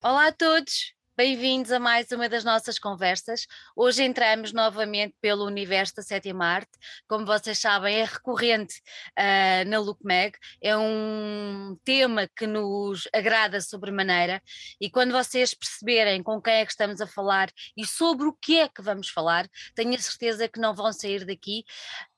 Olá a todos, bem-vindos a mais uma das nossas conversas. Hoje entramos novamente pelo universo da sétima arte. Como vocês sabem, é recorrente uh, na LookMag, é um tema que nos agrada sobremaneira e quando vocês perceberem com quem é que estamos a falar e sobre o que é que vamos falar, tenho a certeza que não vão sair daqui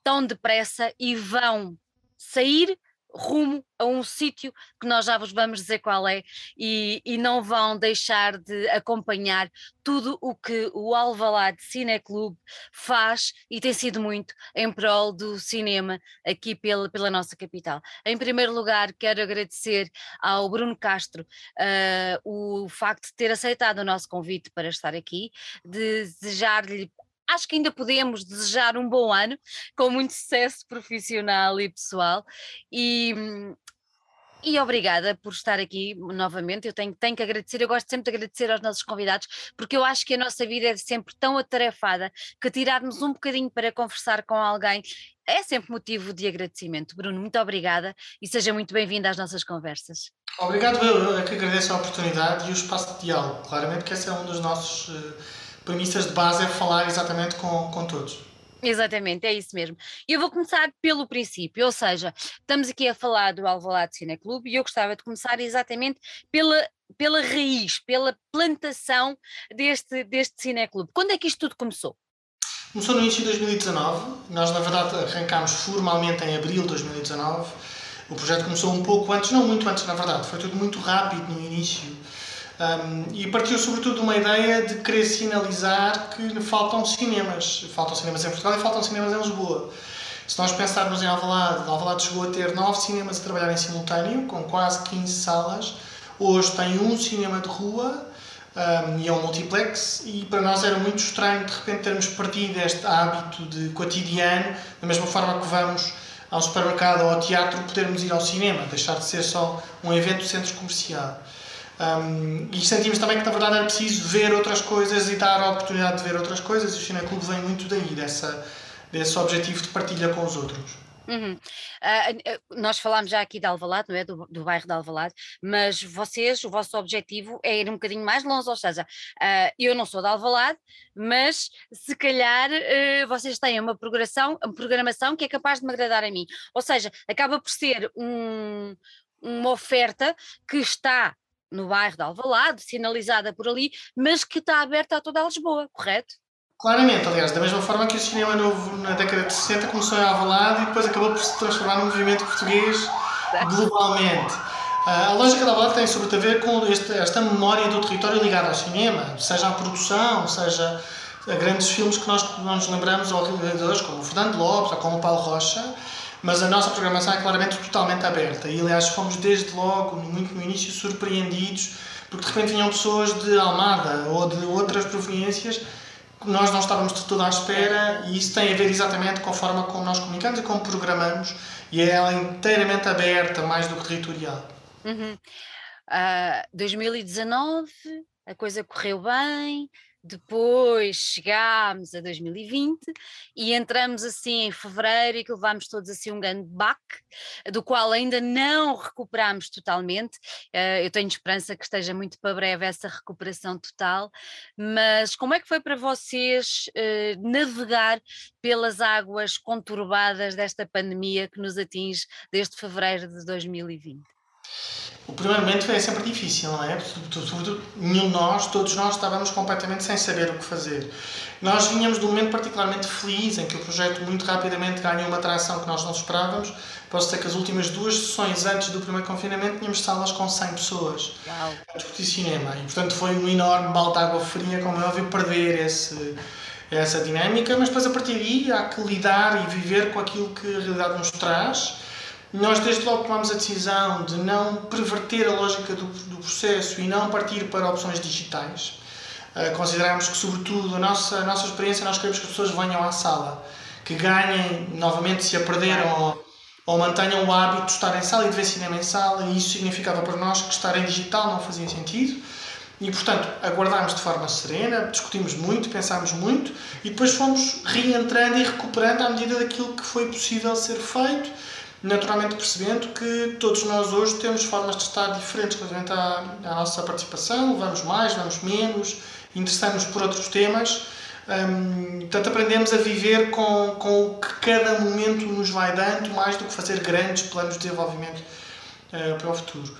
tão depressa e vão sair rumo a um sítio que nós já vos vamos dizer qual é e, e, não vão deixar de acompanhar tudo o que o Alvalade Cine Clube faz e tem sido muito em prol do cinema aqui pela, pela nossa capital. Em primeiro lugar, quero agradecer ao Bruno Castro uh, o facto de ter aceitado o nosso convite para estar aqui, de desejar-lhe acho que ainda podemos desejar um bom ano, com muito sucesso profissional e pessoal. E, e obrigada por estar aqui novamente. Eu tenho, tenho que agradecer, eu gosto sempre de agradecer aos nossos convidados, porque eu acho que a nossa vida é sempre tão atarefada que tirarmos um bocadinho para conversar com alguém é sempre motivo de agradecimento. Bruno, muito obrigada e seja muito bem-vindo às nossas conversas. Obrigado, eu, eu é que agradeço a oportunidade e o espaço de diálogo. Claramente que esse é um dos nossos. Uh premissas de base é falar exatamente com, com todos. Exatamente, é isso mesmo. Eu vou começar pelo princípio, ou seja, estamos aqui a falar do Alvalade Cine Clube e eu gostava de começar exatamente pela, pela raiz, pela plantação deste, deste cineclube. Quando é que isto tudo começou? Começou no início de 2019, nós na verdade arrancámos formalmente em abril de 2019. O projeto começou um pouco antes, não muito antes na verdade, foi tudo muito rápido no início. Um, e partiu sobretudo de uma ideia de querer sinalizar que faltam cinemas. Faltam cinemas em Portugal e faltam cinemas em Lisboa. Se nós pensarmos em Alvalade, Alvalade chegou a ter nove cinemas a trabalhar em simultâneo, com quase 15 salas. Hoje tem um cinema de rua um, e é um multiplex, e para nós era muito estranho de repente termos partido deste hábito de cotidiano, da mesma forma que vamos ao supermercado ou ao teatro, podermos ir ao cinema, deixar de ser só um evento do centro comercial. Um, e sentimos também que na verdade era preciso ver outras coisas e dar a oportunidade de ver outras coisas. E o Cineclube vem muito daí, dessa, desse objetivo de partilha com os outros. Uhum. Uh, nós falámos já aqui de Alvalade, não é? Do, do, bairro de Alvalade, mas vocês, o vosso objetivo é ir um bocadinho mais longe, ou seja, uh, eu não sou de Alvalade, mas se calhar uh, vocês têm uma programação, uma programação que é capaz de me agradar a mim. Ou seja, acaba por ser um, uma oferta que está no bairro de Alvalade, sinalizada por ali, mas que está aberta a toda a Lisboa, correto? Claramente, aliás, da mesma forma que o cinema novo na década de 60 começou em Alvalade e depois acabou por se transformar num movimento português globalmente. Ah, a lógica da Alvalade tem sobretudo a ver com este, esta memória do território ligado ao cinema, seja a produção, seja a grandes filmes que nós não nos lembramos, ou realizadores como o Fernando Lopes ou como o Paulo Rocha, mas a nossa programação é claramente totalmente aberta e aliás fomos desde logo, muito no início, surpreendidos porque de repente vinham pessoas de Almada ou de outras proveniências que nós não estávamos de tudo à espera e isso tem a ver exatamente com a forma como nós comunicamos e como programamos e é ela inteiramente aberta, mais do que territorial. Uhum. Uh, 2019, a coisa correu bem, depois chegámos a 2020 e entramos assim em fevereiro e que levámos todos assim um grande baque, do qual ainda não recuperamos totalmente. Uh, eu tenho esperança que esteja muito para breve essa recuperação total, mas como é que foi para vocês uh, navegar pelas águas conturbadas desta pandemia que nos atinge desde fevereiro de 2020? O primeiro momento é sempre difícil, não é? Sobretudo, nenhum de nós, todos nós, estávamos completamente sem saber o que fazer. Nós vinhamos de um momento particularmente feliz, em que o projeto muito rapidamente ganhou uma atração que nós não esperávamos. Posso dizer que as últimas duas sessões antes do primeiro confinamento tínhamos salas com 100 pessoas Uau. a discutir cinema. E, portanto, foi um enorme balde de água fria, como é óbvio, perder esse, essa dinâmica. Mas depois, a partir daí, há que lidar e viver com aquilo que a realidade nos traz nós, desde logo, tomamos a decisão de não perverter a lógica do, do processo e não partir para opções digitais. Uh, consideramos que, sobretudo, a nossa, a nossa experiência, nós queremos que as pessoas venham à sala, que ganhem, novamente, se a perderam ou, ou mantenham o hábito de estar em sala e de ver cinema em sala, e isso significava para nós que estar em digital não fazia sentido. E, portanto, aguardámos de forma serena, discutimos muito, pensámos muito e depois fomos reentrando e recuperando à medida daquilo que foi possível ser feito naturalmente percebendo que todos nós hoje temos formas de estar diferentes relativamente à, à nossa participação, vamos mais, vamos menos, interessamos por outros temas. Um, portanto, aprendemos a viver com, com o que cada momento nos vai dando, mais do que fazer grandes planos de desenvolvimento uh, para o futuro.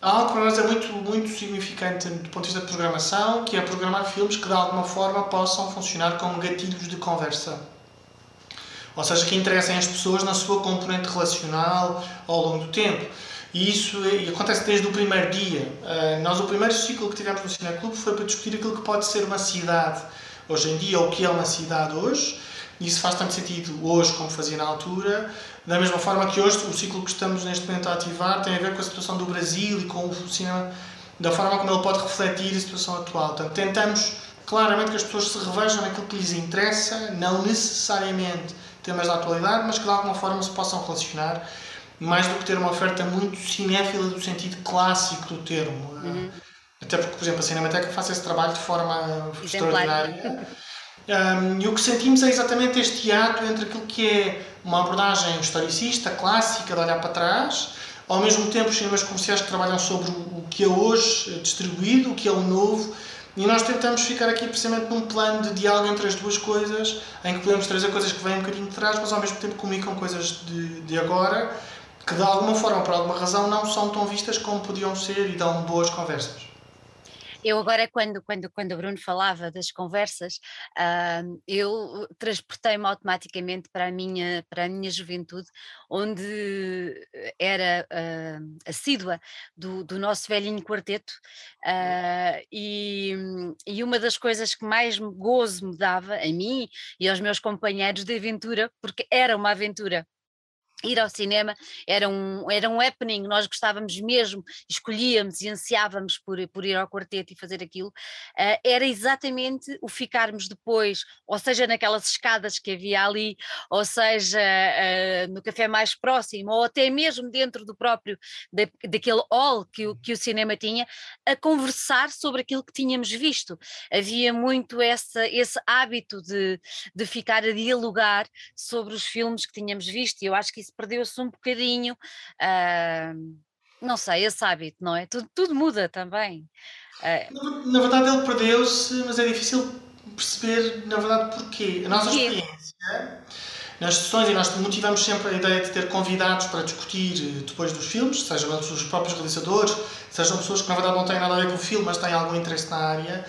Há algo para nós é muito, muito significante do ponto de vista de programação, que é programar filmes que de alguma forma possam funcionar como gatilhos de conversa. Ou seja, que interessem as pessoas na sua componente relacional ao longo do tempo. E isso é, acontece desde o primeiro dia. Uh, nós, o primeiro ciclo que tivemos no Cineclube foi para discutir aquilo que pode ser uma cidade hoje em dia, ou o que é uma cidade hoje. E isso faz tanto sentido hoje como fazia na altura. Da mesma forma que hoje, o ciclo que estamos neste momento a ativar tem a ver com a situação do Brasil e com o cinema, da forma como ele pode refletir a situação atual. Portanto, tentamos claramente que as pessoas se revejam naquilo que lhes interessa, não necessariamente temas da atualidade, mas que de alguma forma se possam relacionar, mais do que ter uma oferta muito cinéfila do sentido clássico do termo. Uhum. Até porque, por exemplo, a Cinemateca faz esse trabalho de forma extraordinária. Um, e o que sentimos é exatamente este ato entre aquilo que é uma abordagem historicista, clássica, de olhar para trás, ao mesmo tempo os cinemas comerciais que trabalham sobre o que é hoje distribuído, o que é o novo, e nós tentamos ficar aqui precisamente num plano de diálogo entre as duas coisas, em que podemos trazer coisas que vêm um bocadinho de trás, mas ao mesmo tempo comunicam coisas de, de agora, que de alguma forma, por alguma razão, não são tão vistas como podiam ser e dão boas conversas. Eu agora, quando, quando, quando o Bruno falava das conversas, uh, eu transportei-me automaticamente para a, minha, para a minha juventude, onde era uh, assídua do, do nosso velhinho quarteto, uh, e, e uma das coisas que mais gozo me dava a mim e aos meus companheiros de aventura, porque era uma aventura ir ao cinema era um, era um happening, nós gostávamos mesmo, escolhíamos e ansiávamos por, por ir ao quarteto e fazer aquilo, uh, era exatamente o ficarmos depois, ou seja, naquelas escadas que havia ali, ou seja, uh, no café mais próximo, ou até mesmo dentro do próprio, da, daquele hall que o, que o cinema tinha, a conversar sobre aquilo que tínhamos visto. Havia muito essa, esse hábito de, de ficar a dialogar sobre os filmes que tínhamos visto, e eu acho que isso perdeu-se um bocadinho, uh, não sei, esse hábito, não é? Tudo, tudo muda também. Uh, na, na, verdade ele perdeu-se, mas é difícil perceber, na verdade, porquê. A nossa experiência nas sessões, e nós motivamos sempre a ideia de ter convidados para discutir eh, depois dos filmes, sejam os próprios realizadores, sejam pessoas que na verdade não têm nada a ver com o filme, mas têm algum interesse na área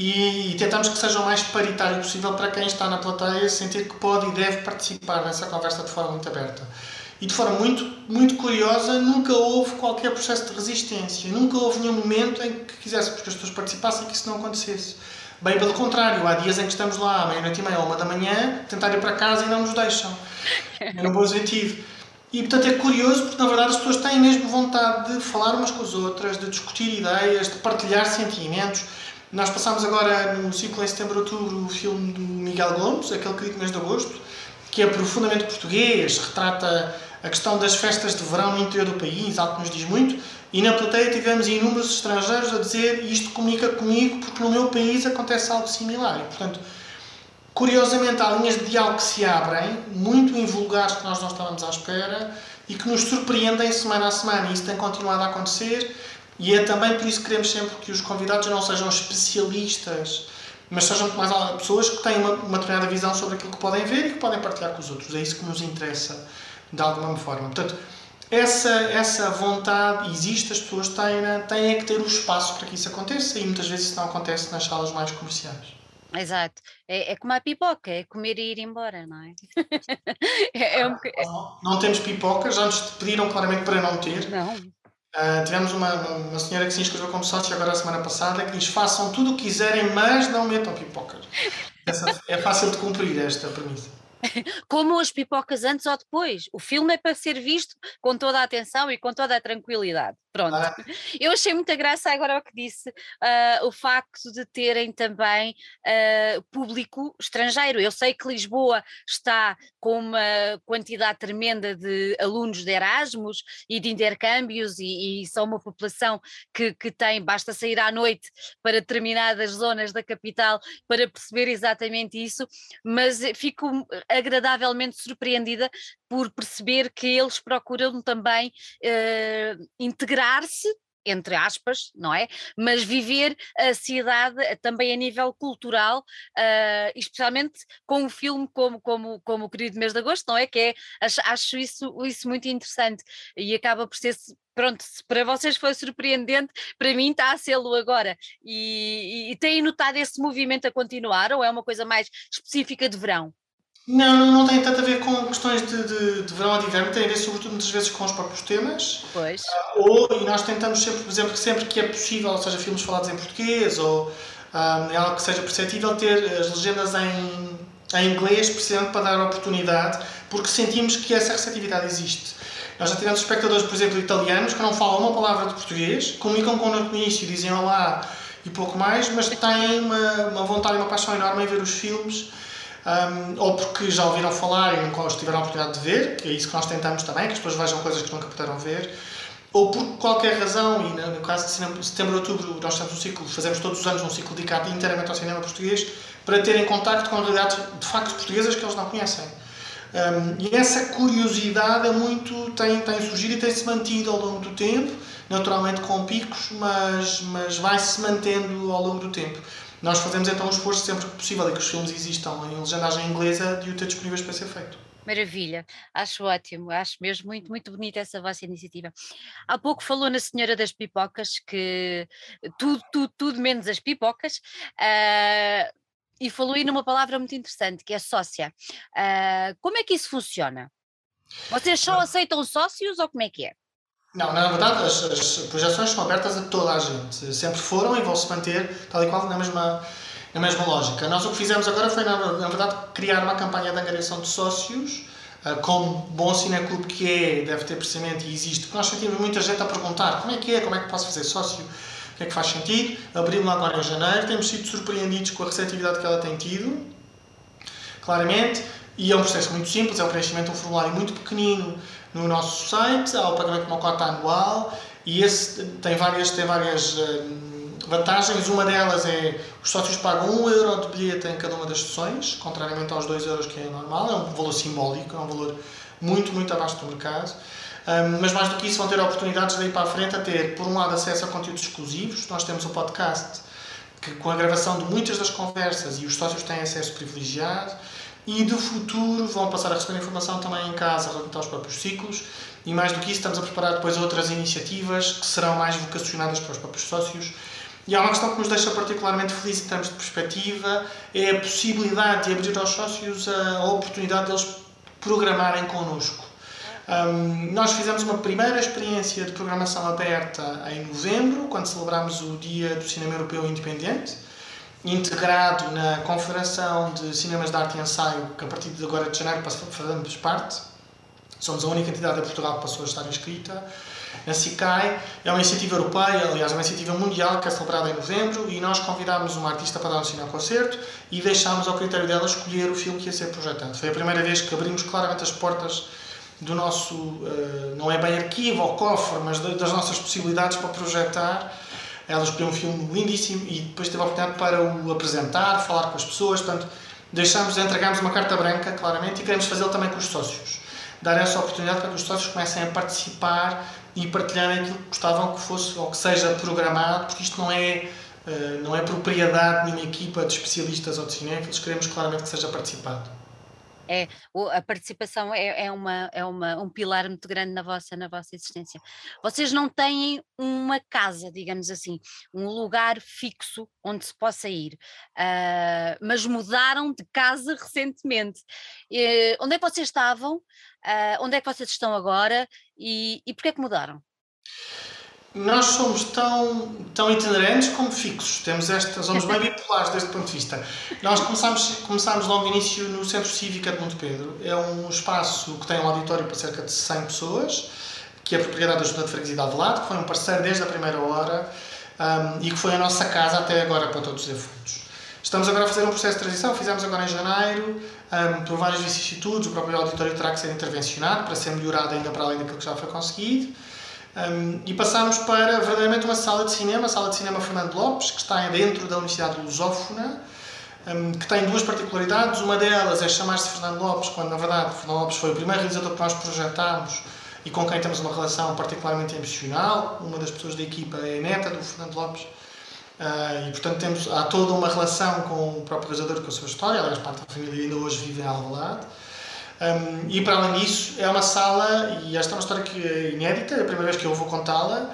e, tentamos que seja o mais paritário possível para quem está na plateia sentir que pode e deve participar nessa conversa de forma muito aberta. E de forma muito, muito curiosa, nunca houve qualquer processo de resistência, nunca houve nenhum momento em que quiséssemos que as pessoas participassem e que isso não acontecesse. Bem, pelo contrário, há dias em que estamos lá à meia-noite e meia ou uma da manhã, tentar ir para casa e não nos deixam. É no bom sentido. E portanto é curioso porque na verdade as pessoas têm mesmo vontade de falar umas com as outras, de discutir ideias, de partilhar sentimentos. Nós passámos agora no ciclo em setembro outubro o filme do Miguel Gomes, aquele crítico mês de agosto, que é profundamente português, retrata a questão das festas de verão no interior do país, algo que nos diz muito, e na plateia tivemos inúmeros estrangeiros a dizer isto comunica comigo porque no meu país acontece algo similar. E, portanto, curiosamente há linhas de diálogo que se abrem, muito invulgares que nós não estávamos à espera e que nos surpreendem semana a semana. E isso tem continuado a acontecer e é também por isso que queremos sempre que os convidados não sejam especialistas, mas sejam mais pessoas que têm uma, uma determinada visão sobre aquilo que podem ver e que podem partilhar com os outros. É isso que nos interessa, de alguma forma. Portanto, essa, essa vontade existe, as pessoas têm, têm é que ter o espaço para que isso aconteça e muitas vezes isso não acontece nas salas mais comerciais. Exato, é, é como a pipoca, é comer e ir embora, não é? é, é um... não, não, temos pipocas, já nos pediram claramente para não ter. Não. Uh, tivemos uma, uma senhora que se inscreveu como sócia agora a semana passada que diz façam tudo o que quiserem, mas não metam pipocas. Essa, é fácil de cumprir esta premissa. Como as pipocas antes ou depois. O filme é para ser visto com toda a atenção e com toda a tranquilidade. Pronto. Ah. Eu achei muita graça agora o que disse, uh, o facto de terem também uh, público estrangeiro. Eu sei que Lisboa está com uma quantidade tremenda de alunos de Erasmus e de intercâmbios, e, e são uma população que, que tem, basta sair à noite para determinadas zonas da capital para perceber exatamente isso, mas fico agradavelmente surpreendida por perceber que eles procuram também uh, integrar-se entre aspas, não é? Mas viver a cidade eh, também a nível cultural, uh, especialmente com um filme como, como, como o Querido Mês de Agosto, não é? Que é, acho, acho isso, isso muito interessante e acaba por ser pronto, para vocês foi surpreendente, para mim está a sê-lo agora. E, e, e têm notado esse movimento a continuar ou é uma coisa mais específica de verão? Não, não, não tem tanto a ver com questões de, de, de verão ou de inverno, tem a ver sobretudo muitas vezes com os próprios temas. Pois. Uh, ou, e nós tentamos sempre, por exemplo, que sempre que é possível, ou seja, filmes falados em português ou um, é algo que seja perceptível, ter as legendas em, em inglês, precisamente para dar oportunidade, porque sentimos que essa receptividade existe. Nós já tivemos espectadores, por exemplo, italianos que não falam uma palavra de português, comunicam connosco no início, dizem olá e pouco mais, mas têm uma, uma vontade e uma paixão enorme em ver os filmes um, ou porque já ouviram falar e nunca tiveram a oportunidade de ver, que é isso que nós tentamos também, que as pessoas vejam coisas que nunca puderam ver, ou por qualquer razão, e no caso de setembro outubro nós temos um ciclo, fazemos todos os anos um ciclo dedicado inteiramente ao cinema português, para terem contacto com realidades de facto portuguesas que eles não conhecem. Um, e essa curiosidade é muito, tem, tem surgido e tem-se mantido ao longo do tempo, naturalmente com picos, mas, mas vai-se mantendo ao longo do tempo. Nós fazemos então um esforço sempre que possível e que os filmes existam em legendagem inglesa de o ter disponíveis para ser feito. Maravilha, acho ótimo, acho mesmo muito, muito bonita essa vossa iniciativa. Há pouco falou na Senhora das Pipocas, que tudo, tudo, tudo menos as pipocas, uh, e falou aí numa palavra muito interessante, que é sócia. Uh, como é que isso funciona? Vocês só aceitam sócios ou como é que é? Não, na verdade as, as, projeções são abertas a toda a gente. Sempre foram e vão se manter tal e qual na mesma, na mesma lógica. Nós o que fizemos agora foi, na, na verdade, criar uma campanha de angariação de sócios, uh, como bom cineclube que é, deve ter precisamente e existe, porque nós sentimos muita gente a perguntar como é que é, como é que posso fazer sócio, o que é que faz sentido. Abrimos agora em janeiro, temos sido surpreendidos com a receptividade que ela tem tido, claramente, e é um processo muito simples, é um preenchimento de um formulário muito pequenino, no nosso site, há o pagamento de uma cota anual e esse tem várias, tem várias hum, vantagens. Uma delas é os sócios pagam 1 euro de bilhete em cada uma das sessões, contrariamente aos 2 euros que é normal, é um valor simbólico, é um valor muito, muito abaixo do mercado. Um, mas mais do que isso, vão ter oportunidades daí para a frente a ter, por um lado, acesso a conteúdos exclusivos. Nós temos o podcast, que com a gravação de muitas das conversas e os sócios têm acesso privilegiado e do futuro vão passar a receber informação também em casa relativamente aos próprios ciclos. E mais do que isso estamos a preparar depois outras iniciativas que serão mais vocacionadas para os próprios sócios. E há uma questão que nos deixa particularmente felizes em termos de perspectiva é a possibilidade de abrir aos sócios a oportunidade deles programarem connosco. Um, nós fizemos uma primeira experiência de programação aberta em novembro, quando celebramos o Dia do Cinema Europeu Independente integrado na Confederação de Cinemas de Arte e Ensaio, que a partir de agora de janeiro fazemos parte. Somos a única entidade de Portugal que passou a estar inscrita. A CICAI é uma iniciativa europeia, aliás, é uma iniciativa mundial que é celebrada em novembro e nós convidámos uma artista para dar um cinema concerto e deixámos ao critério dela escolher o filme que ia ser projetado. Foi a primeira vez que abrimos claramente as portas do nosso, uh, não é bem arquivo ou cofre, mas das nossas possibilidades para projetar ela escolheu um filme lindíssimo e depois teve a oportunidade para o apresentar, falar com as pessoas. Portanto, deixamos, entregamos uma carta branca, claramente, e queremos fazê-lo também com os sócios. Dar essa oportunidade para que os sócios comecem a participar e partilharem aquilo que gostavam que fosse ou que seja programado, porque isto não é, eh, não é propriedade de uma equipa de especialistas ou de cinéfilos, queremos claramente que seja participado é a participação é, é, uma, é uma, um pilar muito grande na vossa, na vossa existência. Vocês não têm uma casa, digamos assim, um lugar fixo onde se possa ir, uh, mas mudaram de casa recentemente. Onde é que vocês estavam? Uh, onde é que vocês estão agora? E, e porquê é que mudaram? Nós somos tão, tão itinerantes como fixos. Temos esta, somos bem bipolares deste ponto de vista. Nós começámos, começámos logo no início no Centro Cívico de Monte Pedro. É um espaço que tem um auditório para cerca de 100 pessoas, que é propriedade da Junta de Freguesia de Alvelade, que foi um parceiro desde a primeira hora um, e que foi a nossa casa até agora para todos os efeitos. Estamos agora a fazer um processo de transição, fizemos agora em janeiro, um, por vários vicissitudes, o próprio auditório terá que ser intervencionado para ser melhorado ainda para além daquilo que já foi conseguido. Um, e passámos para verdadeiramente uma sala de cinema, a sala de cinema Fernando Lopes, que está dentro da Universidade Lusófona, um, que tem duas particularidades. Uma delas é chamar-se Fernando Lopes, quando na verdade Fernando Lopes foi o primeiro realizador que nós projetámos e com quem temos uma relação particularmente emocional. Uma das pessoas da equipa é neta do Fernando Lopes. Uh, e portanto temos, há toda uma relação com o próprio realizador com a sua história, aliás parte da família ainda hoje vive em Alvalade. Um, e para além disso, é uma sala, e esta é uma história que é inédita, é a primeira vez que eu vou contá-la.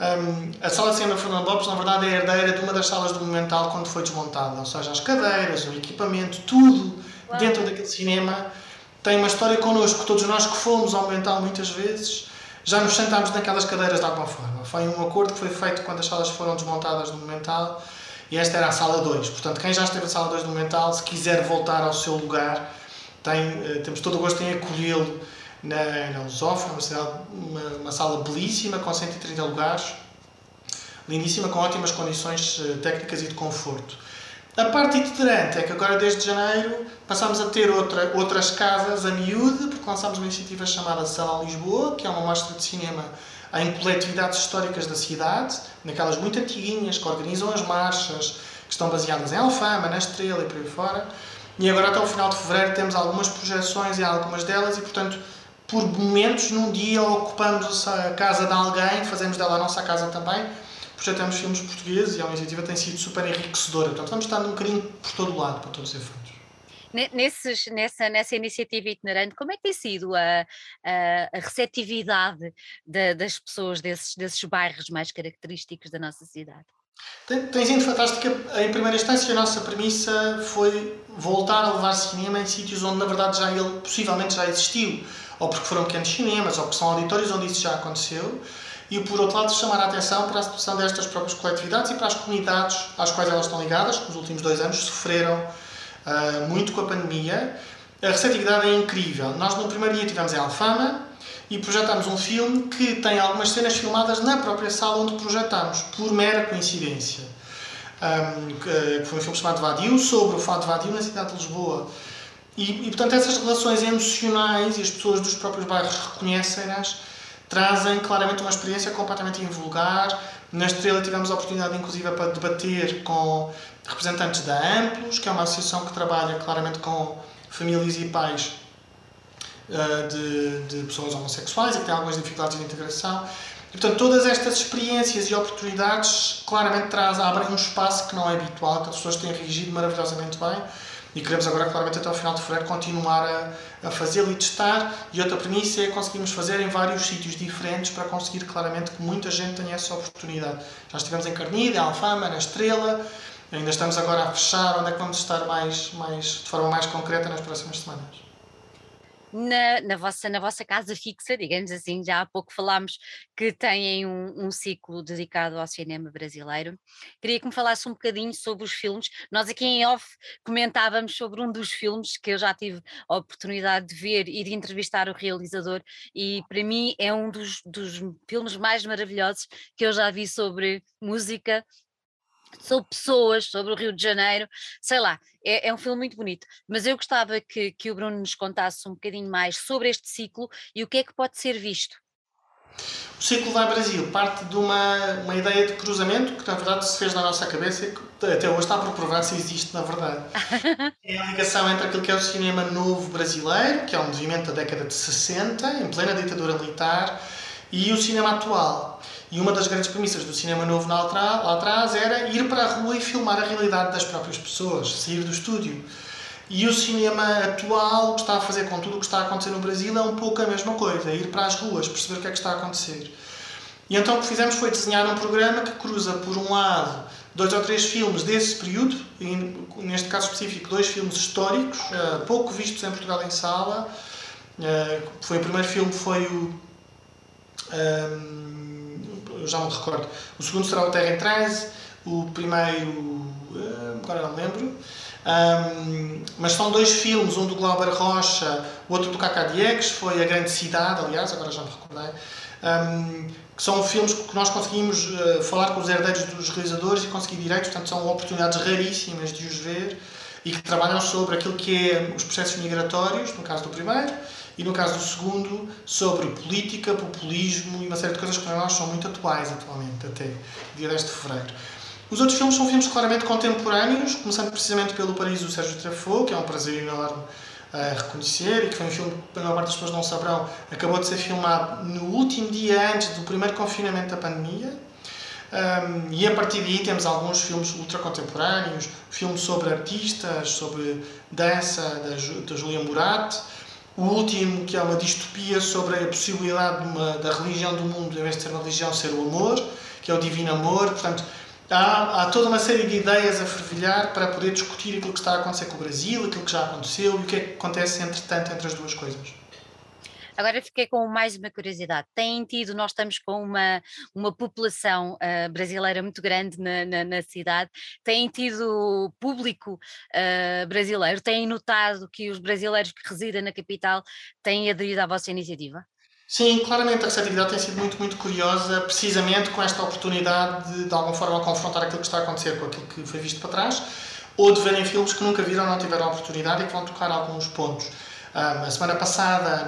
Um, a sala de cinema Fernando Lopes, na verdade, é herdeira de uma das salas do Monumental quando foi desmontada, ou seja, as cadeiras, o equipamento, tudo Uau. dentro daquele cinema tem uma história connosco. Todos nós que fomos ao Monumental muitas vezes já nos sentámos naquelas cadeiras de alguma forma. Foi um acordo que foi feito quando as salas foram desmontadas no Monumental e esta era a sala 2. Portanto, quem já esteve na sala 2 do Monumental, se quiser voltar ao seu lugar, tem, eh, temos todo o gosto em acolhê-lo na, na Lusófona, uma, uma, uma, sala belíssima com 130 lugares, lindíssima, com ótimas condições eh, técnicas e de conforto. A parte itinerante é que agora, desde janeiro, passamos a ter outra, outras casas a miúde, porque lançámos uma iniciativa chamada Salão Lisboa, que é uma mostra de cinema em coletividades históricas da cidade, naquelas muito antiguinhas que organizam as marchas, que estão baseadas em Alfama, na Estrela e por aí fora. E agora, até o final de fevereiro, temos algumas projeções e algumas delas, e portanto, por momentos, num dia ocupamos a casa de alguém, fazemos dela a nossa casa também projetamos filmes portugueses e a iniciativa tem sido super enriquecedora. Portanto, vamos estar um bocadinho por todo lado para todos os efeitos. Nesses, nessa, nessa iniciativa itinerante, como é que tem sido a, a, a receptividade de, das pessoas desses, desses bairros mais característicos da nossa cidade? Tem, sido fantástica. Em primeira instância, a nossa premissa foi voltar a levar cinema em sítios onde, na verdade, já ele possivelmente já existiu. Ou porque foram pequenos cinemas, ou porque são auditórios onde isso já aconteceu e, por outro lado, chamar a atenção para a situação destas próprias coletividades e para as comunidades às quais elas estão ligadas, que nos últimos dois anos sofreram uh, muito com a pandemia. A receptividade é incrível. Nós, no primeiro dia, tivemos em Alfama e projetámos um filme que tem algumas cenas filmadas na própria sala onde projetámos, por mera coincidência. Um, que foi um filme chamado Vadio, sobre o fato de Vadio na cidade de Lisboa. E, e, portanto, essas relações emocionais e as pessoas dos próprios bairros reconhecem-nas trazem claramente uma experiência completamente invulgar. Na Estrela tivemos a oportunidade, inclusive, para debater com representantes da Amplos, que é uma associação que trabalha claramente com famílias e pais uh, de, de, pessoas homossexuais e que têm algumas dificuldades de integração. E, portanto, todas estas experiências e oportunidades claramente trazem, abrem um espaço que não é habitual, que as pessoas têm reagido maravilhosamente bem e queremos agora, claramente, até o final de fevereiro, continuar a, a fazê-lo e testar. E outra premissa é conseguirmos fazer em vários sítios diferentes para conseguir, claramente, que muita gente tenha essa oportunidade. Já estivemos em Carnide, em Alfama, na Estrela, ainda estamos agora a fechar onde é que vamos estar mais, mais, de forma mais concreta nas próximas semanas na, na, vossa, na vossa casa fixa, digamos assim, já há pouco falámos que têm um, um, ciclo dedicado ao cinema brasileiro. Queria que me falasse um bocadinho sobre os filmes. Nós aqui em off comentávamos sobre um dos filmes que eu já tive a oportunidade de ver e de entrevistar o realizador, e para mim é um dos, dos filmes mais maravilhosos que eu já vi sobre música sobre pessoas, sobre o Rio de Janeiro, sei lá, é, é, um filme muito bonito. Mas eu gostava que, que o Bruno nos contasse um bocadinho mais sobre este ciclo e o que é que pode ser visto. O ciclo Vai Brasil parte de uma, uma ideia de cruzamento que, na verdade, se fez na nossa cabeça e que até hoje está por provar se existe na verdade. é a ligação entre aquilo que é o cinema novo brasileiro, que é um movimento da década de 60, em plena ditadura militar, e o cinema atual. E uma das grandes premissas do cinema novo lá atrás era ir para a rua e filmar a realidade das próprias pessoas, sair do estúdio. E o cinema atual, que está a fazer com tudo o que está a acontecer no Brasil, é um pouco a mesma coisa, é ir para as ruas, perceber o que é que está a acontecer. E então o que fizemos foi desenhar um programa que cruza, por um lado, dois ou três filmes desse período, neste caso específico, dois filmes históricos, eh, pouco vistos em Portugal em sala. Eh, foi o primeiro filme foi o um, já me recordo. O segundo será o Terra em Transe, o primeiro, agora não me lembro. Um, mas são dois filmes, um do Glauber Rocha, o outro do Cacá Diegues, foi A Grande Cidade, aliás, agora já me recordei. Um, que são filmes que nós conseguimos uh, falar com os herdeiros dos realizadores e conseguir direitos, portanto são oportunidades raríssimas de os ver e que trabalham sobre aquilo que é os processos migratórios, no caso do primeiro, e no caso do segundo, sobre política, populismo e uma série de coisas que para nós são muito atuais atualmente, até dia 10 de fevereiro. Os outros filmes são filmes claramente contemporâneos, começando precisamente pelo Paris do Sérgio Truffaut, que é um prazer enorme a reconhecer e que foi um filme que a maior parte das pessoas não saberão, acabou de ser filmado no último dia antes do primeiro confinamento da pandemia. Um, e a partir daí temos alguns filmes ultra contemporâneos, filmes sobre artistas, sobre dança da, da Julia Murat, o último que é uma distopia sobre a possibilidade uma, da religião do mundo, em vez de ser uma religião, ser o amor, que é o Divino Amor. Portanto, há, há toda uma série de ideias a fervilhar para poder discutir aquilo que está a acontecer com o Brasil, aquilo que já aconteceu e o que é que acontece entretanto entre as duas coisas. Agora fiquei com mais uma curiosidade. Têm tido, nós estamos com uma, uma população uh, brasileira muito grande na, na, na, cidade, têm tido público uh, brasileiro, têm notado que os brasileiros que residem na capital têm aderido à vossa iniciativa? Sim, claramente a receptividade tem sido muito, muito curiosa, precisamente com esta oportunidade de, de alguma forma, confrontar aquilo que está a acontecer com aquilo que foi visto para trás, ou de verem filmes que nunca viram, não tiveram a oportunidade e que vão tocar alguns pontos. Um, a semana passada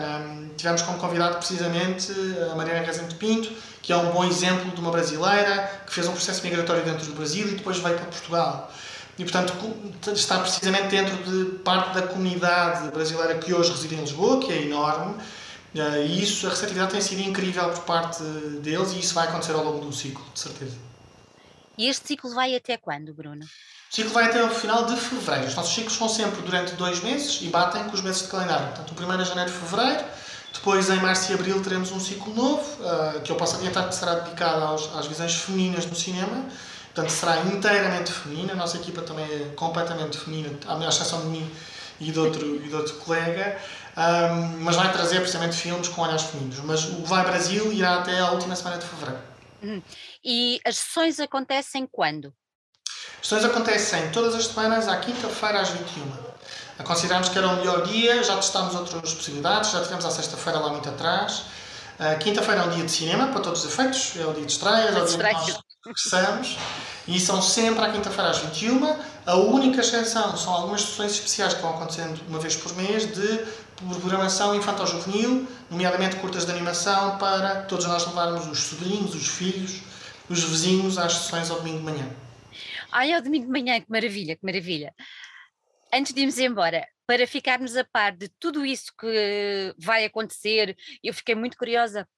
tivemos como convidado precisamente a Mariana Rezende Pinto, que é um bom exemplo de uma brasileira que fez um processo migratório dentro do Brasil e depois veio para Portugal. E, portanto, está precisamente dentro de parte da comunidade brasileira que hoje reside em Lisboa, que é enorme, e isso, a receptividade tem sido incrível por parte deles e isso vai acontecer ao longo do ciclo, de certeza. E este ciclo vai até quando, Bruno? O ciclo vai até o final de fevereiro. Os nossos ciclos são sempre durante dois meses e batem com os meses de calendário. Portanto, o primeiro é janeiro e fevereiro, depois em março e abril teremos um ciclo novo, uh, que eu posso adiantar que será dedicado aos, às visões femininas no cinema. Portanto, será inteiramente feminina. A nossa equipa também é completamente feminina, à exceção de mim e de outro, e de outro colega um, mas vai trazer precisamente filmes com olhares femininos. Mas o Vai Brasil irá até a última semana de fevereiro. Uhum. E as sessões acontecem quando? As sessões acontecem todas as semanas, à quinta-feira às 21 Considerámos que era o melhor dia, já testámos outras possibilidades, já tivemos a sexta-feira lá muito atrás. Uh, quinta-feira é um dia de cinema, para todos os efeitos, é o dia de estreias, é o dia que nós regressamos. E são sempre à quinta-feira às 21 A única exceção são algumas sessões especiais que vão acontecendo uma vez por mês de programação infantil-juvenil, nomeadamente curtas de animação, para todos nós levarmos os sobrinhos, os filhos, os vizinhos às sessões ao domingo de manhã. Ai, ao domingo de manhã, que maravilha, que maravilha. Antes de irmos embora, para ficarmos a par de tudo isso que vai acontecer, eu fiquei muito curiosa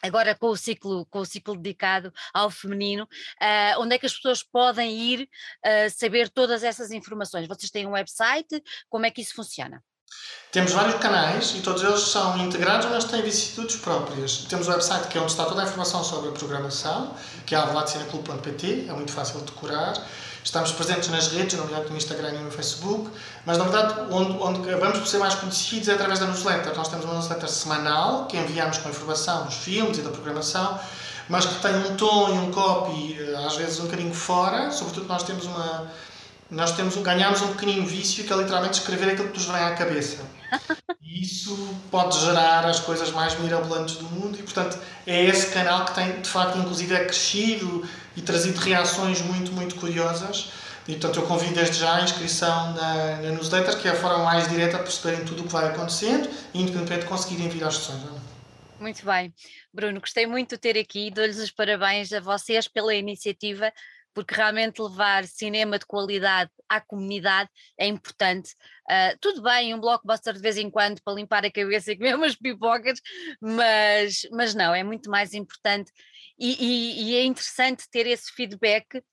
agora com o ciclo com o ciclo dedicado ao feminino uh, onde é que as pessoas podem ir uh, saber todas essas informações vocês têm um website como é que isso funciona temos vários canais e todos eles são integrados, mas têm vicissitudes próprias. Temos o website que é onde está toda a informação sobre a programação, que é alveladecineclub.pt, é muito fácil de decorar. Estamos presentes nas redes, nomeadamente no Instagram e no Facebook, mas na verdade onde, onde ser mais conhecidos é através da newsletter. Nós temos uma newsletter semanal que enviamos com informação dos filmes e da programação, mas que tem um tom e um copy eh, às vezes um bocadinho fora, sobretudo nós temos uma nós temos, ganhamos um pequenino vício que é literalmente escrever aquilo que nos vem à cabeça. E isso pode gerar as coisas mais mirabolantes do mundo e, portanto, é esse canal que tem, de facto, inclusive é crescido e trazido reações muito, muito curiosas. E, portanto, eu convido desde já a inscrição na, na newsletter, que é a forma mais direta de perceberem tudo o que vai acontecendo e, independentemente, de conseguirem vir às sessões. Muito bem. Bruno, gostei muito de ter aqui. Dou-lhes os parabéns a vocês pela iniciativa porque realmente levar cinema de qualidade à comunidade é importante. Uh, tudo bem, um blockbuster de vez em quando para limpar a cabeça e comer umas pipocas, mas, mas não, é muito mais importante e, e, e é interessante ter esse feedback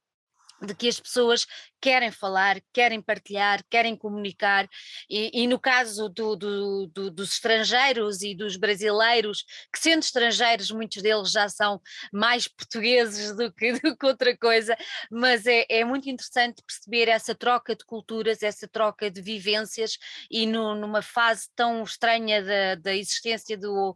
de que as pessoas querem falar, querem partilhar, querem comunicar, e, e no caso do, do, do, dos estrangeiros e dos brasileiros, que sendo estrangeiros, muitos deles já são mais portugueses do que, do que outra coisa, mas é, é, muito interessante perceber essa troca de culturas, essa troca de vivências, e no, numa fase tão estranha da, da existência do,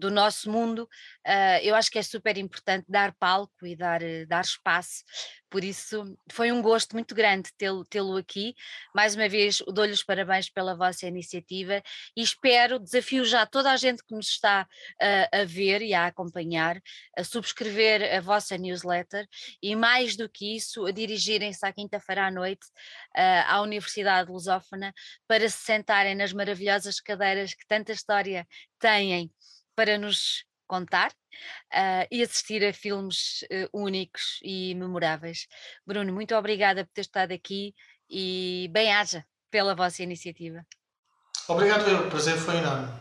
do nosso mundo, uh, eu acho que é super importante dar palco e dar, dar espaço. Por isso, foi um gosto muito grande tê-lo aqui. Mais uma vez, dou-lhe os parabéns pela vossa iniciativa e espero, desafio já toda a gente que nos está uh, a ver e a acompanhar, a subscrever a vossa newsletter e, mais do que isso, a dirigirem-se à quinta-feira à noite uh, à Universidade Lusófona para se sentarem nas maravilhosas cadeiras que tanta história têm para nos contar uh, e assistir a filmes uh, únicos e memoráveis. Bruno, muito obrigada por ter estado aqui e bem-haja pela vossa iniciativa. Obrigado. O prazer foi enorme.